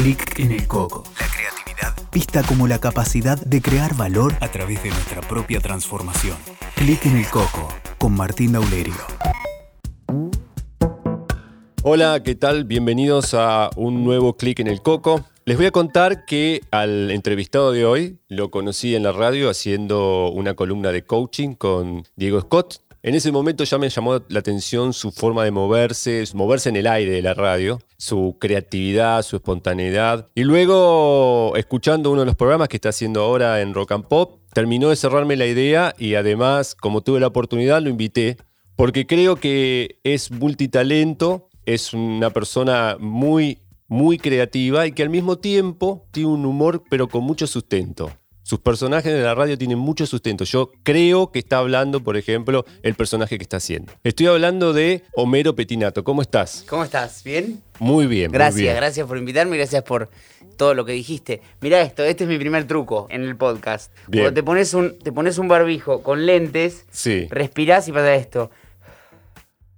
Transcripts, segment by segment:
Clic en el coco. La creatividad Vista como la capacidad de crear valor a través de nuestra propia transformación. Clic en el coco con Martín Daulerio. Hola, ¿qué tal? Bienvenidos a un nuevo Clic en el Coco. Les voy a contar que al entrevistado de hoy lo conocí en la radio haciendo una columna de coaching con Diego Scott. En ese momento ya me llamó la atención su forma de moverse, moverse en el aire de la radio, su creatividad, su espontaneidad. Y luego, escuchando uno de los programas que está haciendo ahora en Rock and Pop, terminó de cerrarme la idea y además, como tuve la oportunidad, lo invité porque creo que es multitalento, es una persona muy, muy creativa y que al mismo tiempo tiene un humor pero con mucho sustento. Sus personajes de la radio tienen mucho sustento. Yo creo que está hablando, por ejemplo, el personaje que está haciendo. Estoy hablando de Homero Petinato. ¿Cómo estás? ¿Cómo estás? ¿Bien? Muy bien. muy Gracias, bien. gracias por invitarme, gracias por todo lo que dijiste. Mira esto, este es mi primer truco en el podcast. Bien. Cuando te pones un, te pones un barbijo con lentes, Sí. respirás y pasa esto.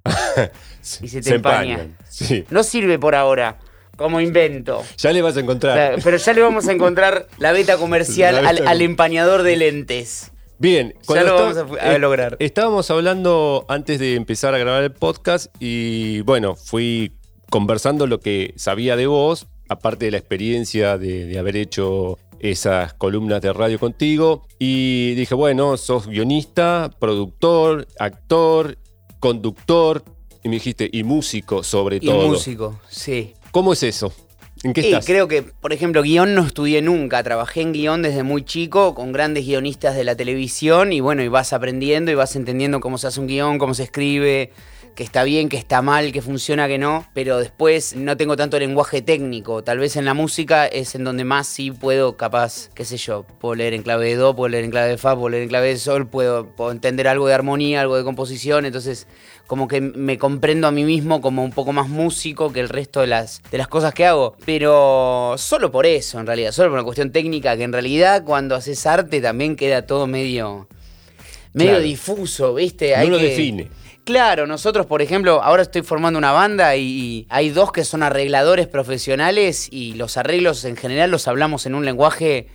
y se te empaña. Sí. No sirve por ahora como invento. Ya le vas a O encontrar. sea, pero ya le vamos a encontrar la beta comercial La beta al, empañador de lentes. Bien, Ya lo vamos a a lograr. Estábamos hablando antes de empezar a grabar el podcast y bueno, fui conversando lo que sabía de vos, aparte de la experiencia de, de haber hecho esas columnas de radio contigo. Y dije, bueno, sos guionista, productor, actor, conductor. Y me dijiste, y músico sobre Y todo. músico, sí. ¿Cómo es eso? ¿En qué creo que, por ejemplo, guion no estudié nunca. Trabajé en guion desde muy chico con grandes guionistas de la televisión y bueno, y vas aprendiendo y vas entendiendo cómo se hace un guion, cómo se escribe, que está bien, que está mal, que funciona, que no. Pero después no tengo tanto lenguaje técnico. Tal vez en la música es en donde más sí puedo, capaz, qué sé yo, puedo leer en clave de do, puedo leer en clave de fa, puedo leer en clave de sol, puedo, puedo entender algo de armonía, algo de composición. Entonces, como que me comprendo a mí mismo como un poco más músico que el resto de las, de las cosas que hago. Pero solo por eso, en realidad, solo por una cuestión técnica, que en realidad cuando haces arte también queda todo medio, medio Claro. difuso, ¿viste? No lo que- define. Claro, nosotros, por ejemplo, ahora estoy formando una banda y hay dos que son arregladores profesionales y los arreglos en general los hablamos en un lenguaje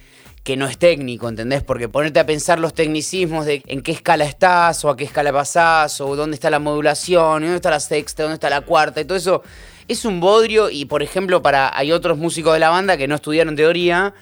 que no es técnico, ¿entendés? Porque ponerte a pensar los tecnicismos de en qué escala estás o a qué escala pasás o dónde está la modulación, dónde está la sexta, dónde está la cuarta y todo eso es un bodrio y, por ejemplo, para hay otros músicos de la banda que no estudiaron teoría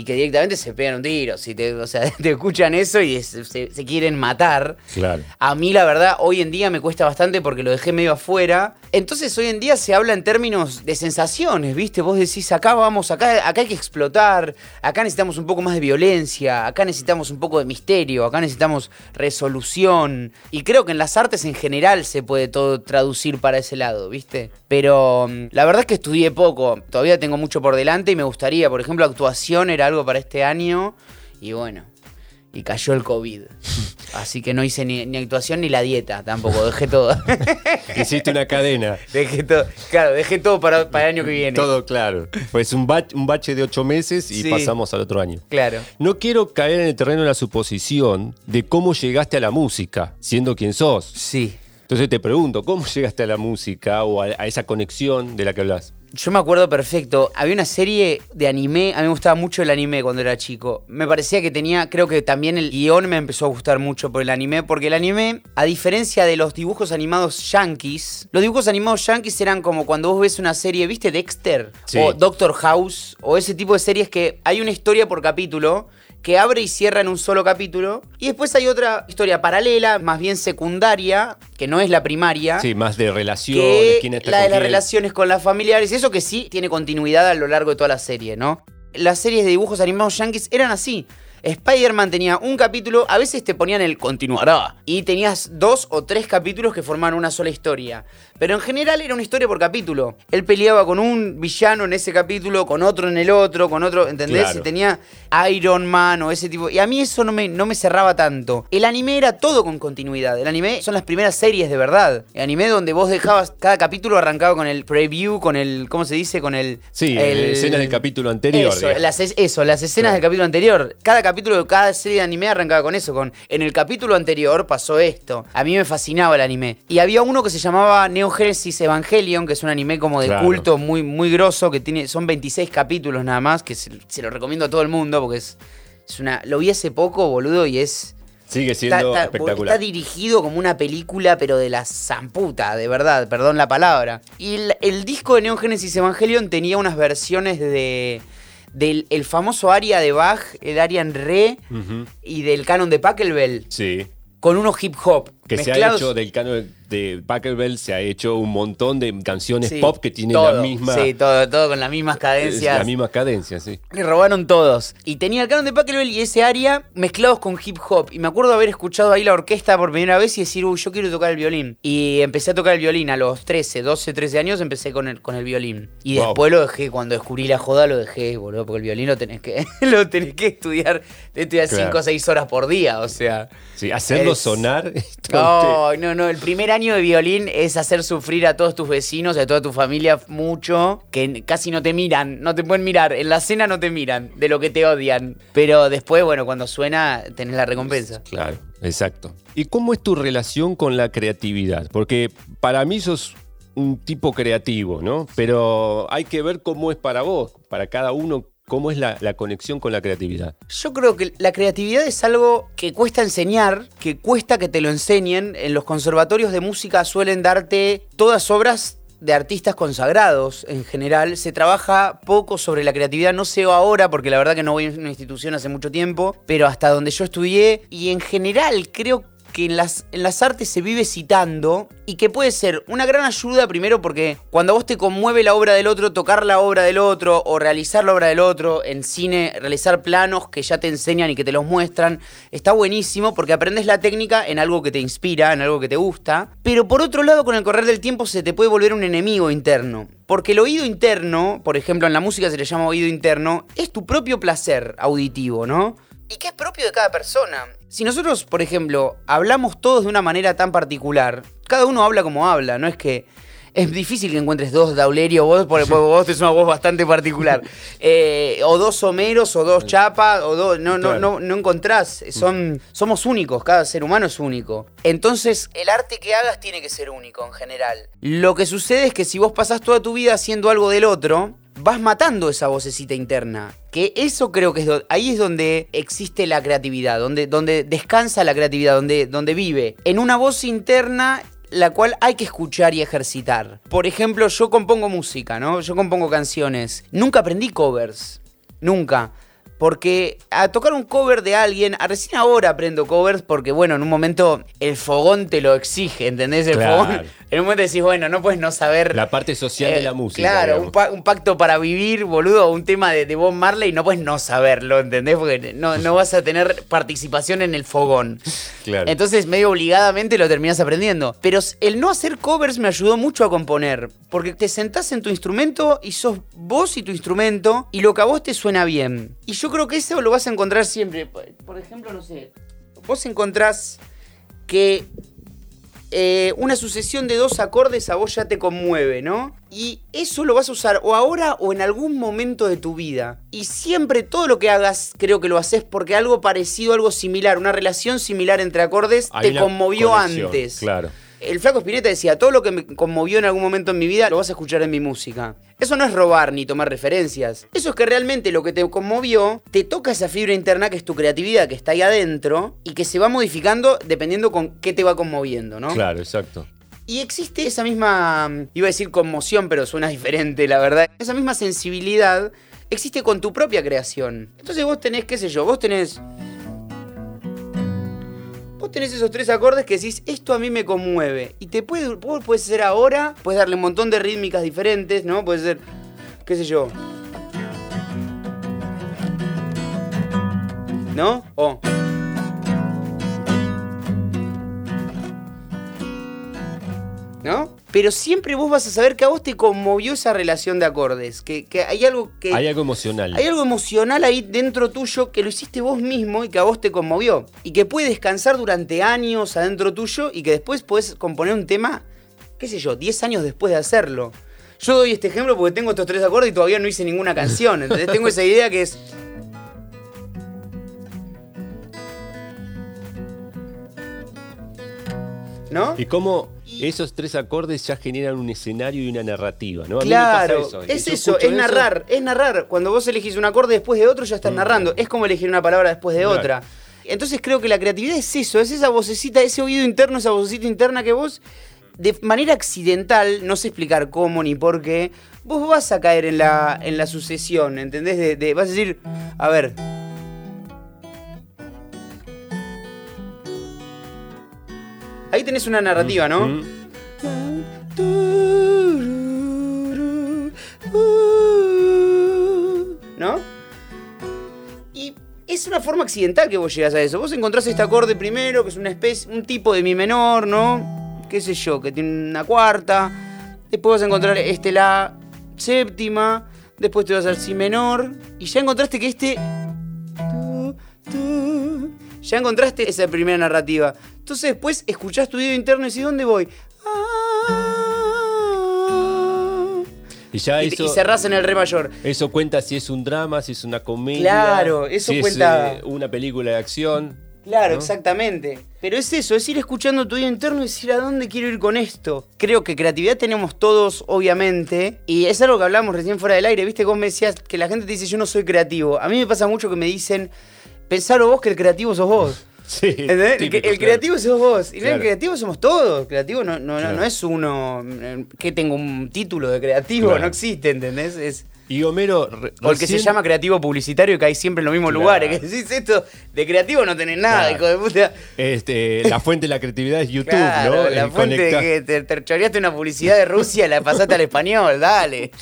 y que directamente se pegan un tiro, si te, o sea, te escuchan eso y se quieren matar. Claro. A mí la verdad hoy en día me cuesta bastante porque lo dejé medio afuera. Entonces hoy en día se habla en términos de sensaciones, ¿viste? Vos decís, acá vamos, acá, acá hay que explotar, acá necesitamos un poco más de violencia, acá necesitamos un poco de misterio, acá necesitamos resolución. Y creo que en las artes en general se puede todo traducir para ese lado, ¿viste? Pero mm, la verdad es que estudié poco, todavía tengo mucho por delante y me gustaría, por ejemplo, actuación era algo para este año y bueno. Y cayó el COVID. Así que no hice ni, ni actuación ni la dieta tampoco, dejé todo. Hiciste una cadena. dejé todo. Claro, dejé todo para, para el año que viene. Todo claro. Pues un, bach- un bache de ocho meses y Sí. pasamos al otro año. Claro. No quiero caer en el terreno de la suposición de cómo llegaste a la música, siendo quien sos. Sí. Entonces te pregunto, ¿cómo llegaste a la música o a, a esa conexión de la que hablas? Yo me acuerdo perfecto. Había una serie de anime. A mí me gustaba mucho el anime cuando era chico. Me parecía que tenía. Creo que también el guion me empezó a gustar mucho por el anime. Porque el anime, a diferencia de los dibujos animados yankees, los dibujos animados yankees eran como cuando vos ves una serie, ¿viste? Dexter Sí. o Doctor House o ese tipo de series que hay una historia por capítulo que abre y cierra en un solo capítulo. Y después hay otra historia paralela, más bien secundaria, que no es la primaria Sí, más de relaciones, que quién está la con de las relaciones con las familiares, eso que sí tiene continuidad a lo largo de toda la serie, ¿no? Las series de dibujos animados yankees eran así. Spider-Man tenía un capítulo, a veces te ponían el continuará. Y tenías dos o tres capítulos que formaban una sola historia. Pero en general era una historia por capítulo. Él peleaba con un villano en ese capítulo, con otro en el otro, con otro, ¿entendés? Claro. Y tenía Iron Man o ese tipo. Y a mí eso no me, no me cerraba tanto. El anime era todo con continuidad. El anime son las primeras series de verdad. El anime donde vos dejabas, cada capítulo arrancaba con el preview, con el, ¿cómo se dice? Con el... Sí, el- escenas del capítulo anterior. Eso digamos. las, es- eso, las escenas Claro. del capítulo anterior. Cada capítulo de cada serie de anime arrancaba con eso, con en el capítulo anterior pasó esto. A mí me fascinaba el anime. Y había uno que se llamaba Neo Genesis Evangelion, que es un anime como de Claro. culto muy, muy grosso, que tiene, son 26 capítulos nada más, que se, se lo recomiendo a todo el mundo porque es, es una. Lo vi hace poco, boludo, y es. Sigue Está, siendo está- espectacular. está dirigido como una película, pero de la zamputa, de verdad, perdón la palabra. Y el, el disco de Neon Genesis Evangelion tenía unas versiones de del el famoso aria de Bach, el aria en re, y del canon de Pachelbel, Sí. con unos hip hop. Que se ha hecho del canon de Pachelbel, se ha hecho un montón de canciones Sí, pop que tienen todo, la misma, Sí, todo, todo con las mismas cadencias. la misma cadencia, sí. Le robaron todos. Y tenía el canon de Pachelbel y ese área mezclados con hip hop. Y me acuerdo haber escuchado ahí la orquesta por primera vez y decir, uy, yo quiero tocar el violín. Y empecé a tocar el violín a los 13, 12, 13 años, empecé con el, con el violín. Y Wow. después lo dejé, cuando descubrí la joda, lo dejé, boludo, porque el violín lo tenés que, lo tenés que estudiar, de estudiar Claro. 5 o 6 horas por día, o sea. Sí, hacerlo Es- sonar. No, no, no. El primer año de violín es hacer sufrir a todos tus vecinos, a toda tu familia mucho, que casi no te miran, no te pueden mirar. En la cena no te miran, de lo que te odian. Pero después, bueno, cuando suena, tenés la recompensa. Claro, exacto. ¿Y cómo es tu relación con la creatividad? Porque para mí sos un tipo creativo, ¿no? Pero hay que ver cómo es para vos, para cada uno, cómo es la, conexión con la creatividad. Yo creo que la creatividad es algo que cuesta enseñar, que cuesta que te lo enseñen. En los conservatorios de música suelen darte todas obras de artistas consagrados en general. Se trabaja poco sobre la creatividad, no sé ahora, porque la verdad que no voy a una institución hace mucho tiempo, pero hasta donde yo estudié, y en general creo que en las, en las artes se vive citando y que puede ser una gran ayuda primero porque cuando a vos te conmueve la obra del otro, tocar la obra del otro o realizar la obra del otro, en cine realizar planos que ya te enseñan y que te los muestran, está buenísimo porque aprendes la técnica en algo que te inspira, en algo que te gusta, pero por otro lado con el correr del tiempo se te puede volver un enemigo interno. Porque el oído interno, por ejemplo en la música se le llama oído interno, es tu propio placer auditivo, ¿no? y que es propio de cada persona. Si nosotros, por ejemplo, hablamos todos de una manera tan particular, cada uno habla como habla, no es que es difícil que encuentres dos Daulerio, vos, porque vos tenés una voz bastante particular, Eh, o dos Homeros, o dos Chapa, o dos, no, no, no, no encontrás, son, somos únicos, cada ser humano es único. Entonces, el arte que hagas tiene que ser único en general. Lo que sucede es que si vos pasás toda tu vida haciendo algo del otro, vas matando esa vocecita interna. Que eso creo que ahí es donde existe la creatividad, donde, donde descansa la creatividad, donde, donde vive. En una voz interna la cual hay que escuchar y ejercitar. Por ejemplo, yo compongo música, ¿no? Yo compongo canciones. Nunca aprendí covers. Nunca. Porque a tocar un cover de alguien, a recién ahora aprendo covers porque, bueno, en un momento el fogón te lo exige, ¿entendés? El fogón. En un momento decís, bueno, no puedes no saber. La parte social de Eh, la música. Claro, un, pa- un pacto para vivir, boludo, un tema de, de Bob Marley, no puedes no saberlo, ¿entendés? Porque no, no vas a tener participación en el fogón. Claro. Entonces, medio obligadamente lo terminás aprendiendo. Pero el no hacer covers me ayudó mucho a componer. Porque te sentás en tu instrumento y sos vos y tu instrumento y lo que a vos te suena bien. Y yo creo que eso lo vas a encontrar siempre. Por ejemplo, no sé, vos encontrás que eh, una sucesión de dos acordes a vos ya te conmueve, ¿no? Y eso lo vas a usar o ahora o en algún momento de tu vida. Y siempre todo lo que hagas creo que lo haces porque algo parecido, algo similar, una relación similar entre acordes Hay te conmovió conexión, antes. Claro. El flaco Spinetta decía, todo lo que me conmovió en algún momento en mi vida lo vas a escuchar en mi música. Eso no es robar ni tomar referencias. Eso es que realmente lo que te conmovió te toca esa fibra interna que es tu creatividad, que está ahí adentro y que se va modificando dependiendo con qué te va conmoviendo, ¿no? Claro, exacto. Y existe esa misma, iba a decir conmoción, pero suena diferente, la verdad. Esa misma sensibilidad existe con tu propia creación. Entonces vos tenés, qué sé yo, vos tenés... Vos tenés esos tres acordes que decís, esto a mí me conmueve. Y te puede, vos puedes ser ahora, puedes darle un montón de rítmicas diferentes, ¿no? Puede ser, qué sé yo. ¿No? O... ¿No? pero siempre vos vas a saber que a vos te conmovió esa relación de acordes, que, que, hay algo que... Hay algo emocional. Hay algo emocional ahí dentro tuyo que lo hiciste vos mismo y que a vos te conmovió. Y que puede descansar durante años adentro tuyo y que después podés componer un tema, qué sé yo, 10 años después de hacerlo. Yo doy este ejemplo porque tengo estos tres acordes y todavía no hice ninguna canción. Entonces tengo esa idea que es... ¿No? ¿Y cómo, esos tres acordes ya generan un escenario y una narrativa, ¿no? A mí me Claro, pasa eso. es Yo eso, es narrar, es narrar. Cuando vos elegís un acorde después de otro, ya estás narrando. Es como elegir una palabra después de Claro. otra. Entonces creo que la creatividad es eso, es esa vocecita, ese oído interno, esa vocecita interna que vos, de manera accidental, no sé explicar cómo ni por qué, vos vas a caer en la, en la sucesión, ¿entendés? De, de- vas a decir, a ver. Ahí tenés una narrativa, ¿no? Mm. ¿No? Y es una forma accidental que vos llegas a eso. Vos encontrás este acorde primero, que es una especie, un tipo de mi menor, ¿no? Qué sé yo, que tiene una cuarta. Después vas a encontrar este la séptima. Después te vas al si menor. Y ya encontraste que este. Ya encontraste esa primera narrativa. Entonces después escuchás tu video interno y decís, ¿dónde voy? Y ya Y, eso, y cerrás en el re mayor. eso cuenta si es un drama, si es una comedia. Claro, eso si cuenta- Es eh, una película de acción. Claro, ¿no? exactamente. Pero es eso, es ir escuchando tu vida interno y decir a dónde quiero ir con esto. Creo que creatividad tenemos todos, obviamente. Y es algo que hablamos recién fuera del aire. Viste cómo me decías que la gente te dice yo no soy creativo. A mí me pasa mucho que me dicen, pensalo vos que el creativo sos vos. Sí, ¿Entendés? El, típico, que- el claro. creativo sos vos. Y Claro. el creativo somos todos. Creativo no, no, no- Claro. no es uno eh, que tengo un título de creativo. No existe, ¿entendés? Es... Y Homero. re- O el que se llama creativo publicitario y cae siempre en los mismos lugares. Que decís esto, de creativo no tenés nada, Claro. hijo de puta. Este, la fuente de la creatividad es YouTube, ¿no? la El fuente de que te, te choreaste una publicidad de Rusia y la pasaste al español, dale.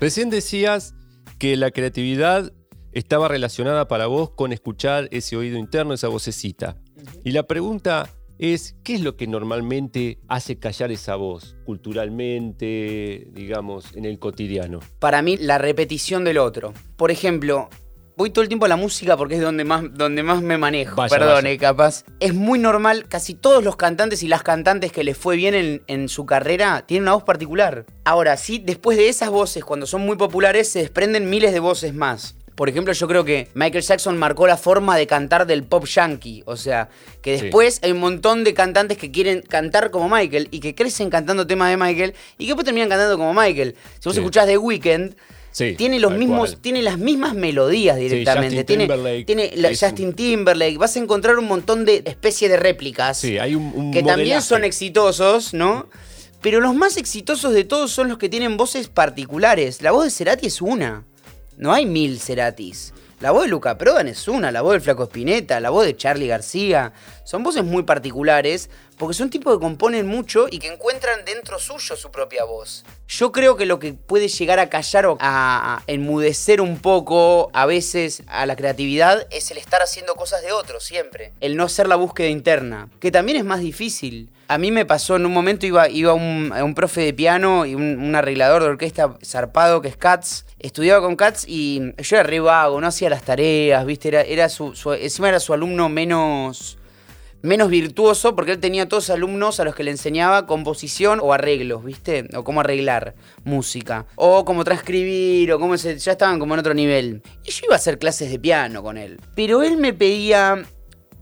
Recién decías que la creatividad estaba relacionada para vos con escuchar ese oído interno, esa vocecita. Y la pregunta es, ¿qué es lo que normalmente hace callar esa voz culturalmente, digamos, en el cotidiano? Para mí, la repetición del otro. Por ejemplo, voy todo el tiempo a la música porque es donde más, donde más me manejo. Vaya, eh, capaz. Es muy normal, casi todos los cantantes y las cantantes que les fue bien en, en su carrera tienen una voz particular. Ahora, sí, después de esas voces, cuando son muy populares, se desprenden miles de voces más. Por ejemplo, yo creo que Michael Jackson marcó la forma de cantar del pop yankee. O sea, que Sí. después hay un montón de cantantes que quieren cantar como Michael y que crecen cantando temas de Michael y que después terminan cantando como Michael. Si vos Sí. escuchás The Weeknd, Sí, tiene los mismos, cual. tiene las mismas melodías directamente. Justin tiene tiene la- Justin Timberlake. Vas a encontrar un montón de especie de réplicas Sí, hay un, un que también son exitosos, ¿no? Pero los más exitosos de todos son los que tienen voces particulares. La voz de Cerati es una. No hay mil Ceratis. La voz de Luca Prodan es una, la voz del Flaco Spinetta, la voz de Charlie García. Son voces muy particulares porque son tipos que componen mucho y que encuentran dentro suyo su propia voz. Yo creo que lo que puede llegar a callar o a enmudecer un poco a veces a la creatividad es el estar haciendo cosas de otros siempre. El no hacer la búsqueda interna, que también es más difícil. A mí me pasó en un momento, iba, iba un, a un profe de piano y un, arreglador de orquesta zarpado que es Katz. Estudiaba con Katz y yo era re vago, no hacía las tareas, ¿viste? Era, era su- encima era su alumno menos, menos virtuoso porque él tenía todos alumnos a los que le enseñaba composición o arreglos, ¿viste? O cómo arreglar música. O cómo transcribir, o cómo se, ya estaban como en otro nivel. Y yo iba a hacer clases de piano con él. Pero él me pedía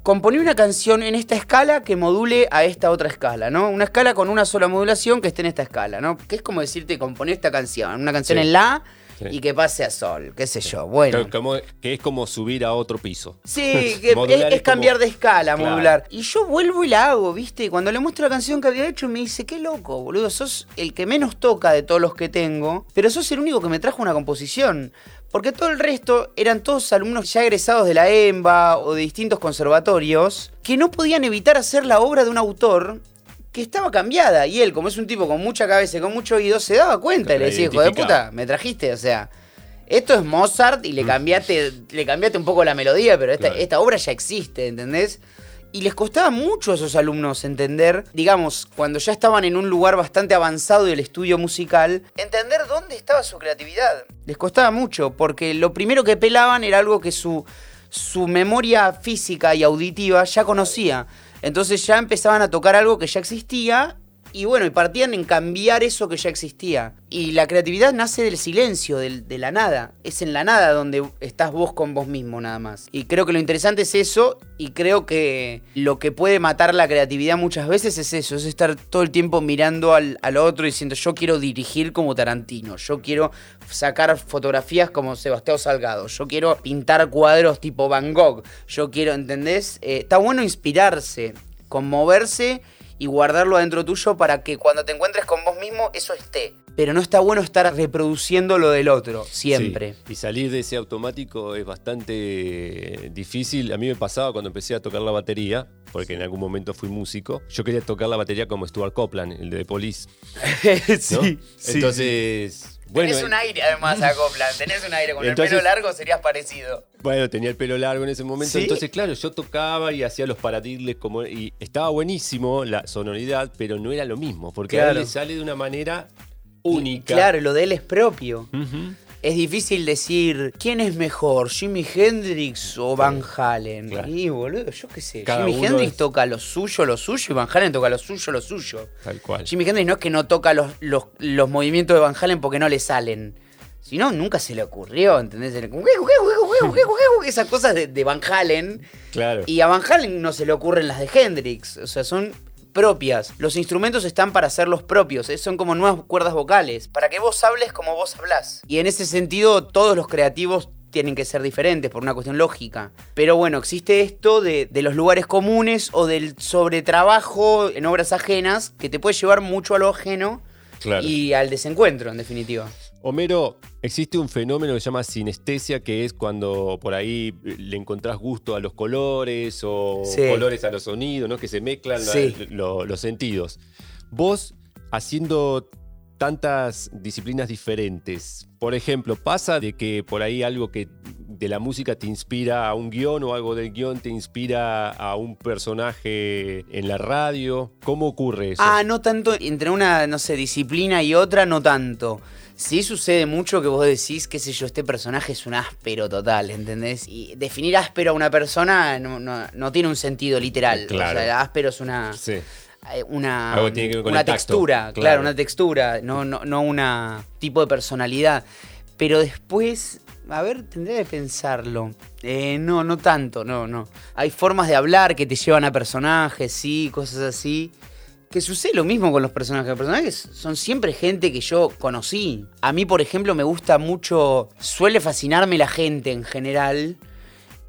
componer una canción en esta escala que module a esta otra escala, ¿no? Una escala con una sola modulación que esté en esta escala, ¿no? Que es como decirte componer esta canción, una canción Sí. en la. Y que pase a sol, qué sé yo. Bueno. Que, como- que es como subir a otro piso. Sí, que es, es es cambiar como- de escala, Claro. modular. Y yo vuelvo y la hago, ¿viste? Y Cuando le muestro la canción que había hecho, me dice, qué loco, boludo, sos el que menos toca de todos los que tengo, pero sos el único que me trajo una composición. Porque todo el resto eran todos alumnos ya egresados de la EMBA o de distintos conservatorios que no podían evitar hacer la obra de un autor que estaba cambiada. Y él, como es un tipo con mucha cabeza y con mucho oído, se daba cuenta y le decía, hijo de puta, me trajiste, o sea. Esto es Mozart y le cambiaste, le cambiaste un poco la melodía, pero esta, Claro. esta obra ya existe, ¿entendés? Y les costaba mucho a esos alumnos entender, digamos, cuando ya estaban en un lugar bastante avanzado del estudio musical, entender dónde estaba su creatividad. Les costaba mucho, porque lo primero que pelaban era algo que su, su memoria física y auditiva ya conocía. Entonces ya empezaban a tocar algo que ya existía Y bueno, y partían en cambiar eso que ya existía. Y la creatividad nace del silencio, del- de la nada. Es en la nada donde estás vos con vos mismo nada más. Y creo que lo interesante es eso. Y creo que lo que puede matar la creatividad muchas veces es eso. Es estar todo el tiempo mirando al, al otro y diciendo yo quiero dirigir como Tarantino. Yo quiero sacar fotografías como Sebastián Salgado. Yo quiero pintar cuadros tipo Van Gogh. Yo quiero, ¿entendés? Eh, está bueno inspirarse, conmoverse y guardarlo adentro tuyo para que cuando te encuentres con vos mismo eso esté. Pero no está bueno estar reproduciendo lo del otro, siempre. Sí, Y salir de ese automático es bastante difícil. A mí me pasaba cuando empecé a tocar la batería, porque en algún momento fui músico. Yo quería tocar la batería como Stuart Copeland, el de The Police. ¿no? Entonces, bueno, tenés un aire además a Copland, tenés un aire. Con Entonces- el pelo largo serías parecido. Bueno, tenía el pelo largo en ese momento, ¿Sí? entonces claro, yo tocaba y hacía los paradiles como y estaba buenísimo la sonoridad, pero no era lo mismo, porque a él le sale de una manera Y- única. claro, lo de él es propio. Es difícil decir quién es mejor, Jimi Hendrix o Van Halen. Claro. Y boludo, yo qué sé. Cada Jimi Hendrix es- toca lo suyo, lo suyo, y Van Halen toca lo suyo, lo suyo. Tal cual. Jimi Hendrix no es que no toca los, los, los movimientos de Van Halen porque no le salen. Si no, nunca se le ocurrió, ¿entendés? Esas cosas de, de Van Halen. Claro. Y a Van Halen no se le ocurren las de Hendrix. O sea, son propias. Los instrumentos están para hacerlos propios. eh, Son como nuevas cuerdas vocales. Para que vos hables como vos hablás. Y en ese sentido, todos los creativos tienen que ser diferentes por una cuestión lógica. Pero bueno, existe esto de, de los lugares comunes o del sobretrabajo en obras ajenas que te puede llevar mucho a lo ajeno Claro. y al desencuentro, en definitiva. Homero, existe un fenómeno que se llama sinestesia, que es cuando por ahí le encontrás gusto a los colores o Sí. colores a los sonidos, ¿no? Que se mezclan la- Sí. lo- los sentidos. Vos, haciendo tantas disciplinas diferentes, por ejemplo, pasa de que por ahí algo que de la música te inspira a un guion o algo del guion te inspira a un personaje en la radio. ¿Cómo ocurre eso? Ah, no tanto entre una, no sé, disciplina y otra, no tanto. Sí sucede mucho que vos decís, qué sé yo, este personaje es un áspero total, ¿entendés? Y definir áspero a una persona no, no- no tiene un sentido literal. Claro. O sea, áspero es una, Sí. eh, una, Algo tiene que ver con una tacto, textura, claro. claro. una textura, no, no, no una tipo de personalidad. Pero después, a ver, tendría que pensarlo. Eh, no, no tanto, no, no. Hay formas de hablar que te llevan a personajes, sí, cosas así. Que sucede lo mismo con los personajes. Los personajes son siempre gente que yo conocí. A mí, por ejemplo, me gusta mucho. Suele fascinarme la gente en general.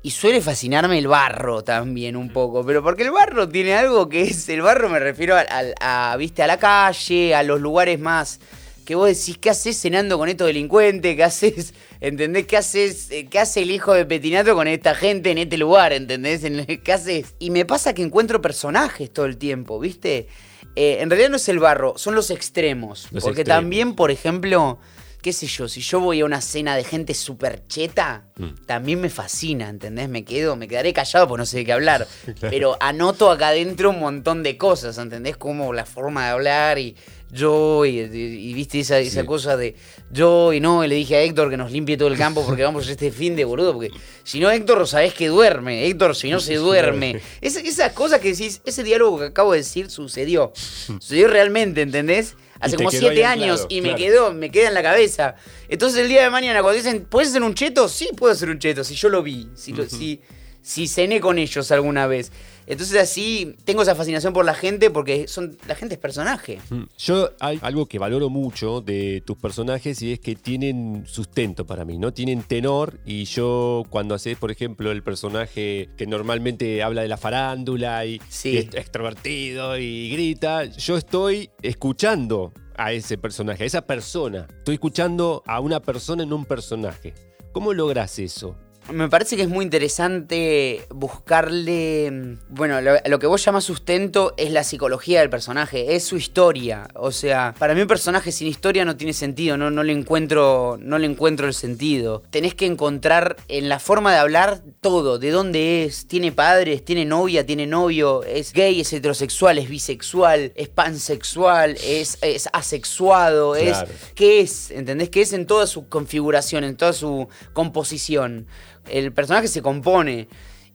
Y suele fascinarme el barro también un poco. Pero porque el barro tiene algo que es. El barro me refiero a, a- viste, a la calle, a los lugares más. Que vos decís, ¿qué haces cenando con estos delincuentes? ¿Qué haces? ¿Entendés? ¿Qué haces? eh, ¿Qué hace el hijo de Petinato con esta gente en este lugar? ¿Entendés? ¿Qué haces? Y me pasa que encuentro personajes todo el tiempo, ¿viste? Eh, en realidad no es el barro, son los extremos. Los porque extremos. también, por ejemplo, qué sé yo, si yo voy a una cena de gente súper cheta, Mm. también me fascina, ¿entendés? Me quedo, me quedaré callado porque no sé de qué hablar. Pero anoto acá adentro un montón de cosas, ¿entendés? Como la forma de hablar y yo, y, y- y viste esa, esa Sí. cosa de yo y no, y le dije a Héctor que nos limpie todo el campo porque vamos este fin de boludo, porque si no Héctor sabés que duerme, Héctor si no se duerme. Es, esas cosas que decís, ese diálogo que acabo de decir sucedió. Sucedió realmente, ¿entendés? Hace como siete años y me claro. quedó, me queda en la cabeza. Entonces el día de mañana cuando dicen, ¿puedes hacer un cheto? Sí, puedo hacer un cheto, si yo lo vi, si, lo- si, si cené con ellos alguna vez. Entonces así tengo esa fascinación por la gente porque son la gente es personaje. Mm. Yo hay algo que valoro mucho de tus personajes y es que tienen sustento para mí, ¿no? Tienen tenor y yo cuando haces, por ejemplo, el personaje que normalmente habla de la farándula y, Sí. y es extrovertido y grita, yo estoy escuchando a ese personaje, a esa persona. Estoy escuchando a una persona en un personaje. ¿Cómo logras eso? Me parece que es muy interesante buscarle. mm, Bueno, lo, lo que vos llamas sustento es la psicología del personaje, es su historia. O sea, para mí un personaje sin historia no tiene sentido, no, no le encuentro. No le encuentro el sentido. Tenés que encontrar en la forma de hablar todo, de dónde es, tiene padres, tiene novia, tiene novio, es gay, es heterosexual, es bisexual, es pansexual, es, es asexuado, Claro. es qué es, ¿entendés? ¿Qué es en toda su configuración, en toda su composición? El personaje se compone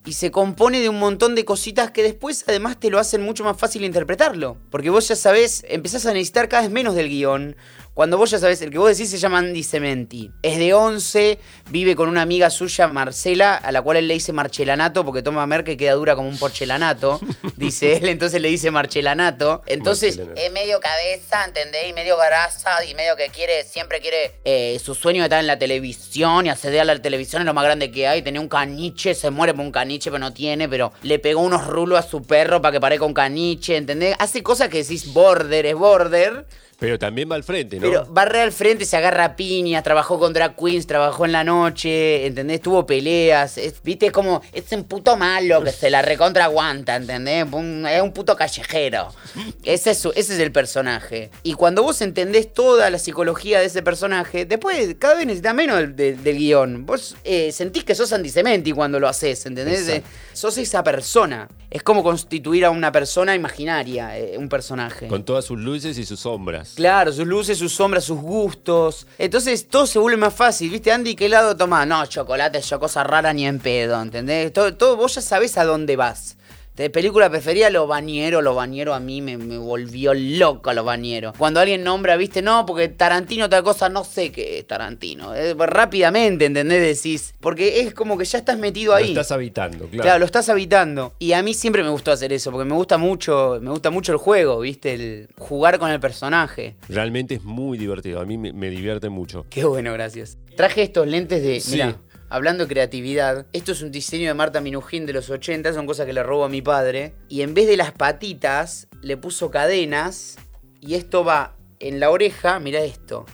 y se compone de un montón de cositas que después además te lo hacen mucho más fácil interpretarlo. Porque vos ya sabés, empezás a necesitar cada vez menos del guion. Cuando vos ya sabés, el que vos decís se llama Andy Cementi. Es de 11, vive con una amiga suya, Marcela, a la cual él le dice marchelanato porque toma merca y queda dura como un porcelanato. dice él, entonces le dice marchelanato. Entonces es medio cabeza, ¿entendés? Y medio grasa y medio que quiere, siempre quiere, eh, su sueño de estar en la televisión y acceder a la televisión es lo más grande que hay. Tenía un caniche, se muere por un caniche, pero no tiene, pero le pegó unos rulos a su perro para que parezca un caniche, ¿entendés? Hace cosas que decís border, es border. Pero también va al frente, ¿no? Pero barre al frente, se agarra a piñas, trabajó con drag queens, trabajó en la noche, ¿entendés? Tuvo peleas, es- viste, es como, es un puto malo que se la recontra aguanta, ¿entendés? Un- es un puto callejero. Ese es, ese es el personaje. Y cuando vos entendés toda la psicología de ese personaje, después cada vez necesitas menos del, del- del guion. Vos eh, sentís que sos antisementi cuando lo haces, ¿entendés? Exacto. Eh, sos esa persona. Es como constituir a una persona imaginaria, eh, un personaje. Con todas sus luces y sus sombras. Claro, sus luces, sus sombras, sus gustos. Entonces todo se vuelve más fácil, ¿viste? Andy, ¿qué helado tomás? No, chocolate, yo cosa rara ni en pedo, ¿entendés? Todo, todo vos ya sabés a dónde vas. De película preferida, Los Bañeros. Los Bañeros a mí me, me volvió loco, Los Bañeros. Cuando alguien nombra, ¿viste? No, porque Tarantino tal cosa, no sé qué es Tarantino. Eh, rápidamente, ¿entendés? Decís. Porque es como que ya estás metido Lo ahí. estás habitando, claro. Claro. lo estás habitando. Y a mí siempre me gustó hacer eso, porque me gusta mucho, me gusta mucho el juego, ¿viste? El jugar con el personaje. Realmente es muy divertido. A mí me, me divierte mucho. Qué bueno, gracias. Traje estos lentes de. Sí. Hablando de creatividad, esto es un diseño de Marta Minujín de los 80, son cosas que le robo a mi padre. Y en vez de las patitas, le puso cadenas. Y esto va en la oreja, mira esto.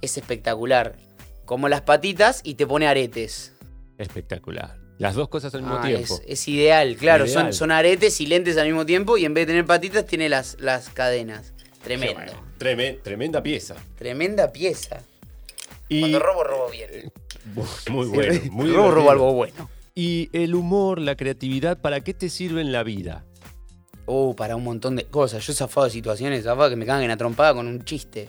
Es espectacular. Como las patitas y te pone aretes. Espectacular. Las dos cosas al mismo Ah, tiempo. es, es ideal, claro. Ideal. Son, son aretes y lentes al mismo tiempo. Y en vez de tener patitas, tiene las, las cadenas. Tremendo. Bueno. Tremenda pieza. Tremenda pieza. Y Cuando robo, robo bien. muy bueno, muy algo bueno. Y el humor, la creatividad, ¿para qué te sirve en la vida? Oh, para un montón de cosas. Yo he zafado de situaciones, zafado que me cagan a trompada con un chiste.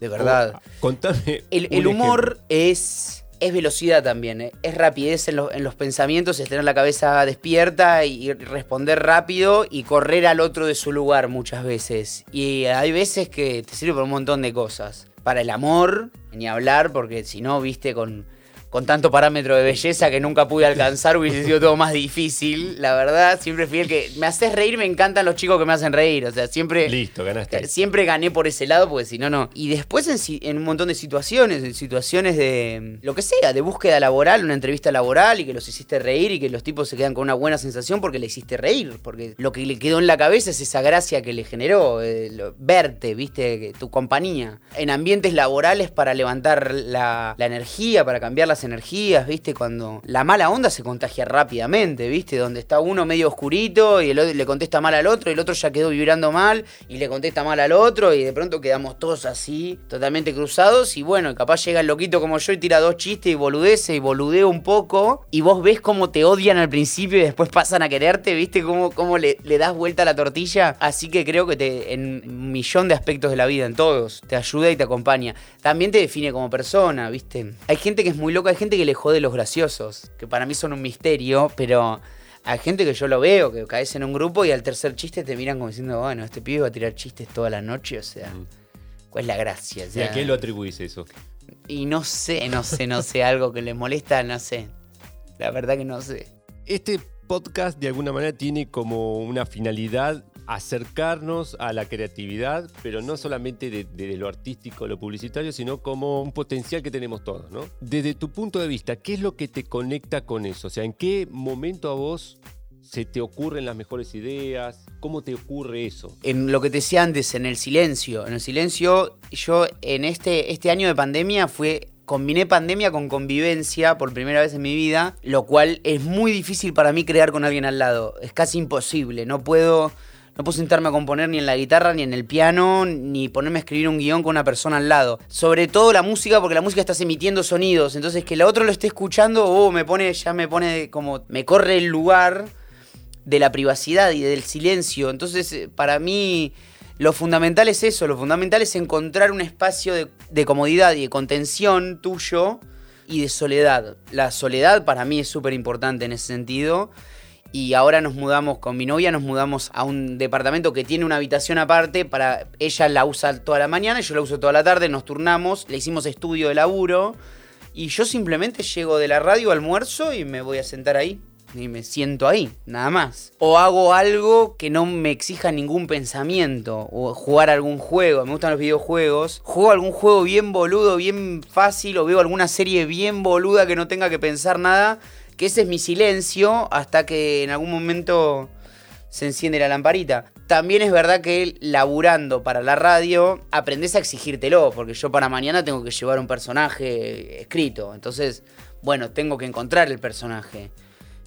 De verdad. Oh, contame. El, humor ejemplo. es, es velocidad también, ¿eh? es rapidez en, los- en los pensamientos, es tener la cabeza despierta y, y responder rápido y correr al otro de su lugar muchas veces. Y hay veces que te sirve para un montón de cosas. Para el amor, ni hablar, porque si no, viste, con, con tanto parámetro de belleza que nunca pude alcanzar, hubiese sido todo más difícil. La verdad, siempre fui el que me haces reír, me encantan los chicos que me hacen reír. O sea, siempre... Listo, ganaste. Siempre gané por ese lado, porque si no, no. Y después en, un montón de situaciones, en situaciones de lo que sea, de búsqueda laboral, una entrevista laboral y que los hiciste reír y que los tipos se quedan con una buena sensación porque le hiciste reír. Porque lo que le quedó en la cabeza es esa gracia que le generó, eh, lo- verte, viste, tu compañía. En ambientes laborales para levantar la, la energía, para cambiar las energías, viste, cuando la mala onda se contagia rápidamente, viste, donde está uno medio oscurito y el otro le contesta mal al otro y el otro ya quedó vibrando mal y le contesta mal al otro y de pronto quedamos todos así, totalmente cruzados y bueno, capaz llega el loquito como yo y tira dos chistes y boludece y boludea un poco y vos ves cómo te odian al principio y después pasan a quererte, viste cómo, cómo le, das vuelta a la tortilla, así que creo que en un millón de aspectos de la vida, en todos, te ayuda y te acompaña. También te define como persona, viste. Hay gente que es muy loca, hay gente que le jode los graciosos, que para mí son un misterio, pero... Hay gente que yo lo veo, que caes en un grupo y al tercer chiste te miran como diciendo, bueno, este pibe va a tirar chistes toda la noche, o sea, ¿cuál es la gracia? O ¿Y a qué lo atribuís eso? y no sé, no sé, no sé, algo que le molesta, no sé. La verdad que no sé. Este podcast de alguna manera tiene como una finalidad acercarnos a la creatividad, pero no solamente de, de lo artístico, lo publicitario, sino como un potencial que tenemos todos, ¿no? Desde tu punto de vista, ¿qué es lo que te conecta con eso? O sea, ¿en qué momento a vos se te ocurren las mejores ideas? ¿Cómo te ocurre eso? En lo que te decía antes, en el silencio. En el silencio, yo en este, este año de pandemia fue. Combiné pandemia con convivencia por primera vez en mi vida, lo cual es muy difícil para mí crear con alguien al lado. Es casi imposible. No puedo. No puedo sentarme a componer ni en la guitarra, ni en el piano, ni ponerme a escribir un guion con una persona al lado. Sobre todo la música, porque la música estás emitiendo sonidos. Entonces que la otro lo esté escuchando, oh, me pone, ya me pone como. me corre el lugar de la privacidad y del silencio. Entonces, eh, para mí, lo fundamental es eso, lo fundamental es encontrar un espacio de, de comodidad y de contención tuyo y de soledad. La soledad para mí es súper importante en ese sentido. Y ahora nos mudamos con mi novia, nos mudamos a un departamento que tiene una habitación aparte para ella la usa toda la mañana yo la uso toda la tarde, nos turnamos, le hicimos estudio de laburo y yo simplemente llego de la radio, almuerzo y me voy a sentar ahí y me siento ahí, nada más. O hago algo que no me exija ningún pensamiento, o jugar algún juego, me gustan los videojuegos, juego algún juego bien boludo, bien fácil, o veo alguna serie bien boluda que no tenga que pensar nada, que ese es mi silencio hasta que en algún momento se enciende la lamparita. También es verdad que laburando para la radio, aprendes a exigírtelo, porque yo para mañana tengo que llevar un personaje escrito. Entonces, bueno, tengo que encontrar el personaje.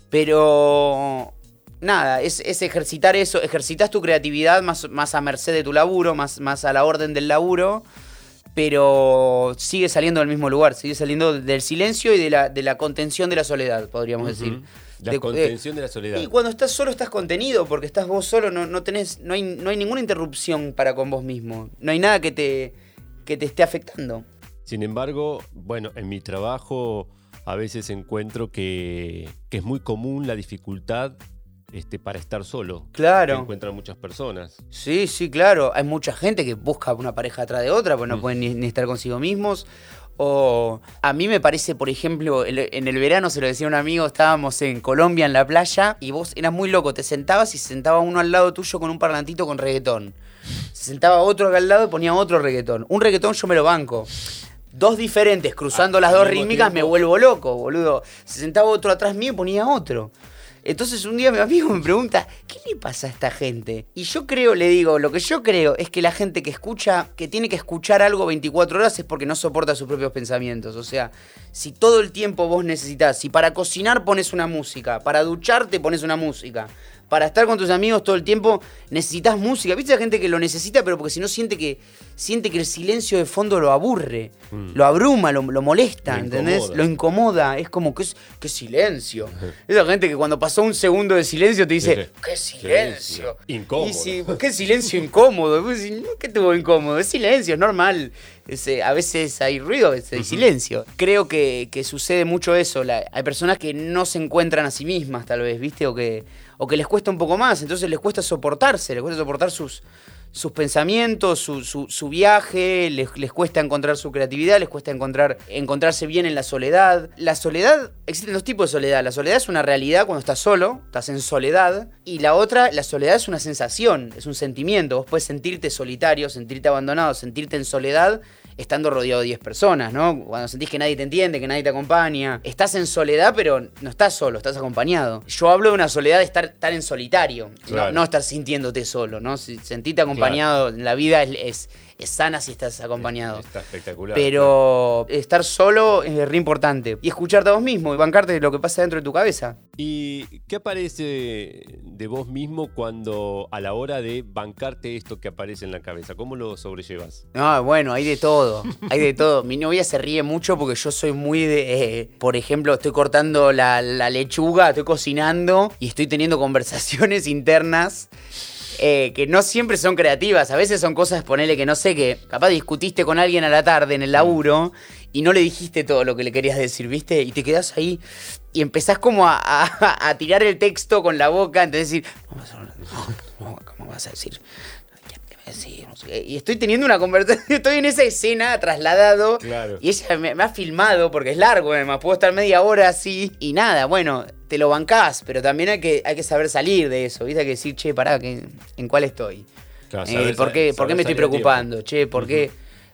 Pero nada, es, ejercitar eso, ejercitas tu creatividad más, más a merced de tu laburo, más, más a la orden del laburo, pero sigue saliendo del mismo lugar, sigue saliendo del silencio y de la, de la contención de la soledad, podríamos decir. La contención de la soledad. Y cuando estás solo estás contenido, porque estás vos solo, no, no tenés, no hay, no hay ninguna interrupción para con vos mismo. No hay nada que te, que te esté afectando. Sin embargo, bueno, en mi trabajo a veces encuentro que, es muy común la dificultad este, para estar solo. Claro. Que encuentran muchas personas. Sí, sí, claro. Hay mucha gente que busca una pareja atrás de otra, porque no mm. pueden ni, estar consigo mismos. O a mí me parece, por ejemplo, en el verano se lo decía un amigo, estábamos en Colombia en la playa y vos eras muy loco, te sentabas y se sentaba uno al lado tuyo con un parlantito con reggaetón. Se sentaba otro acá al lado y ponía otro reggaetón. Un reggaetón yo me lo banco dos diferentes cruzando ah, las dos rítmicas, me vuelvo loco, boludo. Se sentaba otro atrás mío y ponía otro. Entonces un día mi amigo me pregunta, ¿qué le pasa a esta gente? Y yo creo, le digo, lo que yo creo es que la gente que escucha, que tiene que escuchar algo 24 horas es porque no soporta sus propios pensamientos. O sea, si todo el tiempo vos necesitas, si para cocinar pones una música, para ducharte pones una música, para estar con tus amigos todo el tiempo necesitas música. ¿Viste la gente que lo necesita, pero porque si no siente que siente que el silencio de fondo lo aburre, mm. lo abruma, lo, molesta, ¿entendés? Lo incomoda. Es como que es qué silencio. Esa gente que cuando pasó un segundo de silencio te dice, qué silencio. Incómodo. qué silencio incómodo. ¿Qué tuvo incómodo? Es silencio, es normal. A veces hay ruido, a veces hay silencio. Creo que, sucede mucho eso. hay personas que no se encuentran a sí mismas, tal vez, ¿viste? O que o que les cuesta un poco más, entonces les cuesta soportarse, les cuesta soportar sus, sus pensamientos, su, su, viaje, les, les, cuesta encontrar su creatividad, les cuesta encontrar, encontrarse bien en la soledad. La soledad, existen dos tipos de soledad. La soledad es una realidad cuando estás solo, estás en soledad. Y la otra, la soledad es una sensación, es un sentimiento. Vos puedes sentirte solitario, sentirte abandonado, sentirte en soledad estando rodeado de 10 personas, ¿no? Cuando sentís que nadie te entiende, que nadie te acompaña. Estás en soledad, pero no estás solo, estás acompañado. Yo hablo de una soledad de estar, estar en solitario, no, estar sintiéndote solo, ¿no? Sentirte acompañado en la vida es es sana si estás acompañado. Está espectacular. Pero estar solo es re importante. Y escucharte a vos mismo y bancarte lo que pasa dentro de tu cabeza. ¿Y qué aparece de vos mismo cuando a la hora de bancarte esto que aparece en la cabeza? ¿Cómo lo sobrellevas? No, bueno, hay de todo. Hay de todo. Mi novia se ríe mucho porque yo soy muy de. Eh, por ejemplo, estoy cortando la lechuga, estoy cocinando y estoy teniendo conversaciones internas eh, que no siempre son creativas. A veces son cosas, ponele que no sé, que capaz discutiste con alguien a la tarde en el laburo y no le dijiste todo lo que le querías decir, ¿viste? Y te quedas ahí y empezás como a, tirar el texto con la boca, entonces decir, ¿cómo vas a decir? y estoy teniendo una conversación, estoy en esa escena trasladado y ella me, ha filmado porque es largo, además puedo estar media hora así y nada, bueno, te lo bancás, pero también hay que, hay que saber salir de eso, ¿viste? Hay que decir, che, pará, ¿en cuál estoy? Eh, ¿por, qué, me estoy preocupando? Che, ¿por qué?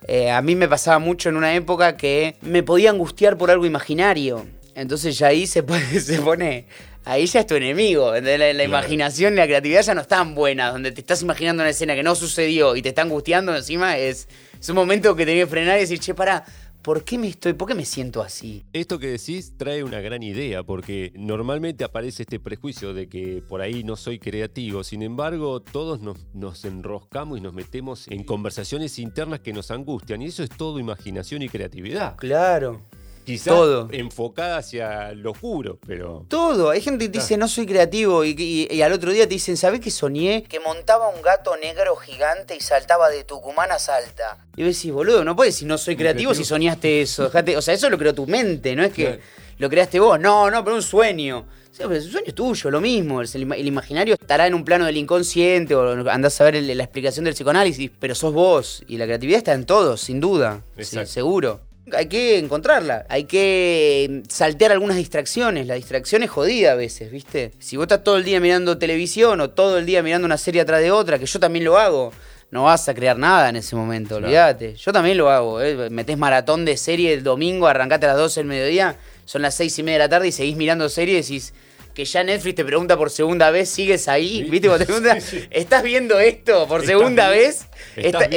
Eh, a mí me pasaba mucho en una época que me podía angustiar por algo imaginario. Entonces ya ahí se, puede, se pone ahí ya es tu enemigo. La, la imaginación y la creatividad ya no están buenas. Donde te estás imaginando una escena que no sucedió y te está angustiando encima, es, es un momento que tenés que frenar y decir, che, pará. ¿Por qué me estoy, por qué me siento así? Esto que decís trae una gran idea, porque normalmente aparece este prejuicio de que por ahí no soy creativo. Sin embargo, todos nos, nos enroscamos y nos metemos en conversaciones internas que nos angustian. Y eso es todo imaginación y creatividad. Claro. Quizás Todo. enfocada hacia lo oscuro, pero. Todo. Hay gente que te dice, no soy creativo. Y, y- y al otro día te dicen, ¿sabés que soñé? Que montaba un gato negro gigante y saltaba de Tucumán a Salta. Y vos decís, boludo, no puedes decir no soy creativo si soñaste eso. Dejate- o sea, eso lo creó tu mente, no es que Claro. lo creaste vos. No, no, pero un sueño. O sea, pero el sueño es tuyo, lo mismo. El, imaginario estará en un plano del inconsciente o andás a ver la explicación del psicoanálisis, pero sos vos. Y la creatividad está en todos, sin duda. Sí, seguro. Hay que encontrarla, hay que saltear algunas distracciones. La distracción es jodida a veces, ¿viste? Si vos estás todo el día mirando televisión o todo el día mirando una serie atrás de otra, que yo también lo hago, no vas a crear nada en ese momento, olvídate. Yo también lo hago, ¿eh? metés maratón de serie el domingo, arrancate a las 12 del mediodía, son las 6 y media de la tarde y seguís mirando series y decís que ya Netflix te pregunta por segunda vez, sigues ahí. ¿viste? Cuando te pregunta. ¿estás viendo esto por ¿Estás segunda vez? ¿Estás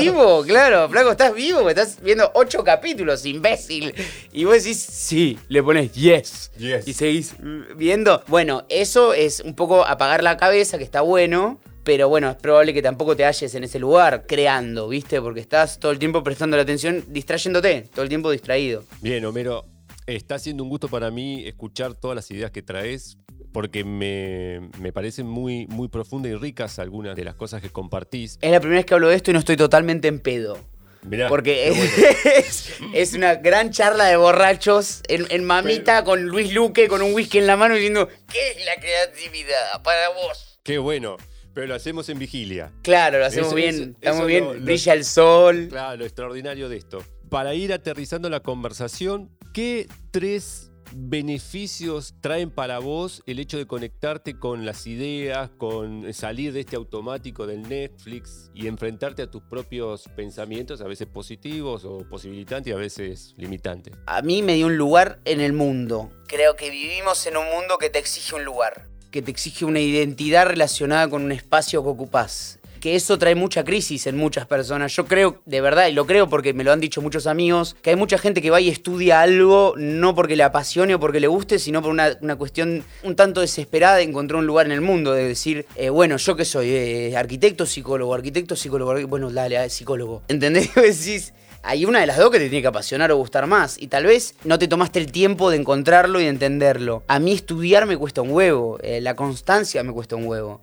vivo? Claro, flaco, estás vivo, estás viendo ocho capítulos, imbécil. Y vos decís, sí, le pones yes. Yes. Y seguís viendo. Bueno, eso es un poco apagar la cabeza, que está bueno. Pero bueno, es probable que tampoco te halles en ese lugar creando, ¿viste? Porque estás todo el tiempo prestando la atención, distrayéndote, todo el tiempo distraído. Bien, Homero, está siendo un gusto para mí escuchar todas las ideas que traes, porque me, me parecen muy, muy profundas y ricas algunas de las cosas que compartís. Es la primera vez que hablo de esto y no estoy totalmente en pedo. Mirá, Porque es, bueno. es- es una gran charla de borrachos en, en mamita con Luis Luque con un whisky en la mano diciendo, ¿qué es la creatividad para vos? Qué bueno, pero lo hacemos en vigilia. Claro, lo hacemos Eso- bien, eso- estamos eso bien, lo- lo- brilla el sol. Claro, lo extraordinario de esto. Para ir aterrizando la conversación, ¿qué tres beneficios traen para vos el hecho de conectarte con las ideas, con salir de este automático del Netflix y enfrentarte a tus propios pensamientos, a veces positivos o posibilitantes y a veces limitantes? A mí me dio un lugar en el mundo. Creo que vivimos en un mundo que te exige un lugar, que te exige una identidad relacionada con un espacio que ocupás. Que eso trae mucha crisis en muchas personas. Yo creo, de verdad, y lo creo porque me lo han dicho muchos amigos, que hay mucha gente que va y estudia algo no porque le apasione o porque le guste, sino por una, cuestión un tanto desesperada de encontrar un lugar en el mundo, de decir, eh, bueno, yo que soy, Eh, arquitecto, psicólogo, arquitecto, psicólogo, bueno, dale, ah, psicólogo. ¿Entendés? Decís, hay una de las dos que te tiene que apasionar o gustar más. Y tal vez no te tomaste el tiempo de encontrarlo y de entenderlo. A mí estudiar me cuesta un huevo. eh, la constancia me cuesta un huevo.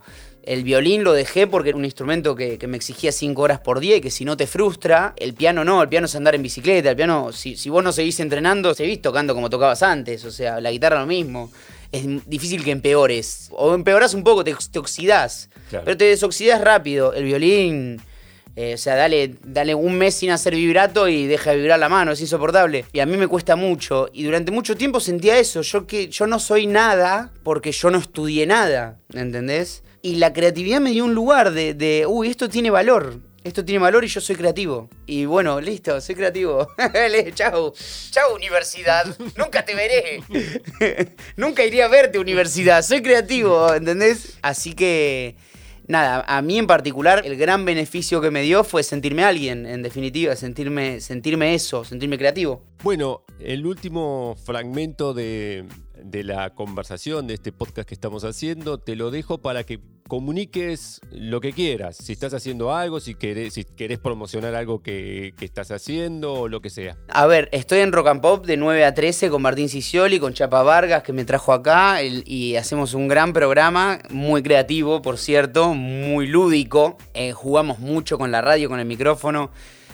El violín lo dejé porque era un instrumento que, que me exigía cinco horas por día y que si no te frustra, el piano no, el piano es andar en bicicleta, el piano, si, si vos no seguís entrenando, seguís tocando como tocabas antes, o sea, la guitarra lo mismo. Es difícil que empeores. O empeorás un poco, te, te oxidás. Claro. Pero te desoxidás rápido. El violín eh, o sea, dale, dale un mes sin hacer vibrato y deja de vibrar la mano, es insoportable. Y a mí me cuesta mucho. Y durante mucho tiempo sentía eso. Yo que yo no soy nada porque yo no estudié nada. ¿Entendés? Y la creatividad me dio un lugar de, de uy, esto tiene valor. Esto tiene valor y yo soy creativo. Y bueno, listo, soy creativo. Chau. Chau, universidad. Nunca te veré. Nunca iré a verte, universidad. Soy creativo, ¿entendés? Así que nada, a mí en particular el gran beneficio que me dio fue sentirme alguien, en definitiva, sentirme, sentirme eso, sentirme creativo. Bueno, el último fragmento de, de la conversación de este podcast que estamos haciendo, te lo dejo para que comuniques lo que quieras. Si estás haciendo algo, si querés, si querés promocionar algo que, que estás haciendo o lo que sea. A ver, estoy en Rock and Pop de 9 a 13 con Martín Sicioli, con Chapa Vargas, que me trajo acá, y hacemos un gran programa, muy creativo, por cierto, muy lúdico. Eh, jugamos mucho con la radio, con el micrófono.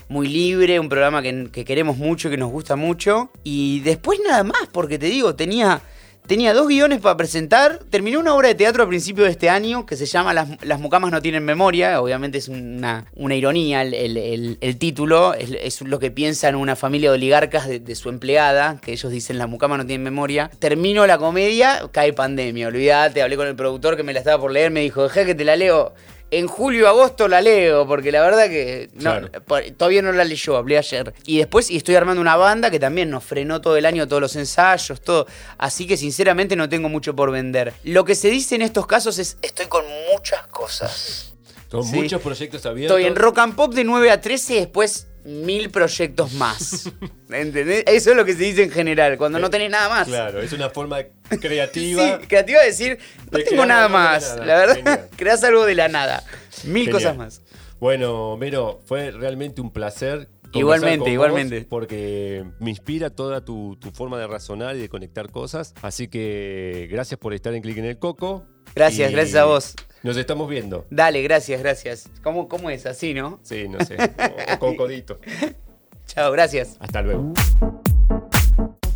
Muy libre, un programa que, que queremos mucho, que nos gusta mucho. Y después nada más, porque te digo, tenía, tenía dos guiones para presentar. Terminé una obra de teatro a principio de este año que se llama Las, mucamas no tienen memoria. Obviamente es una, ironía el, título. Es, lo que piensan una familia de oligarcas de, de su empleada, que ellos dicen las mucamas no tienen memoria. Termino la comedia, cae pandemia. Olvídate, hablé con el productor que me la estaba por leer, me dijo, dejá que te la leo. En julio agosto la leo, porque la verdad que no, Claro. todavía no la leyó, hablé ayer. Y después y estoy armando una banda que también nos frenó todo el año, todos los ensayos, todo. Así que sinceramente no tengo mucho por vender. Lo que se dice en estos casos es, estoy con muchas cosas. Son Sí. muchos proyectos abiertos. Estoy en Rock and Pop de 9 a 13 y después mil proyectos más. ¿Entendés? Eso es lo que se dice en general, cuando no tenés nada más. Claro, es una forma creativa. Sí, creativa de decir, no De tengo nada más. nada. La verdad, Genial. creas algo de la nada. Mil Genial. cosas más. Bueno, Mero, fue realmente un placer. Igualmente, con vos igualmente. porque me inspira toda tu, tu forma de razonar y de conectar cosas. Así que gracias por estar en Click en el Coco. Gracias, Y gracias a vos. Nos estamos viendo. Dale, gracias, gracias. ¿Cómo, cómo es? Así, ¿no? Sí, no sé. o- o con codito. Chao, gracias. Hasta luego.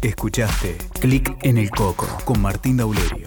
Escuchaste Clic en el Coco con Martín Dauleri.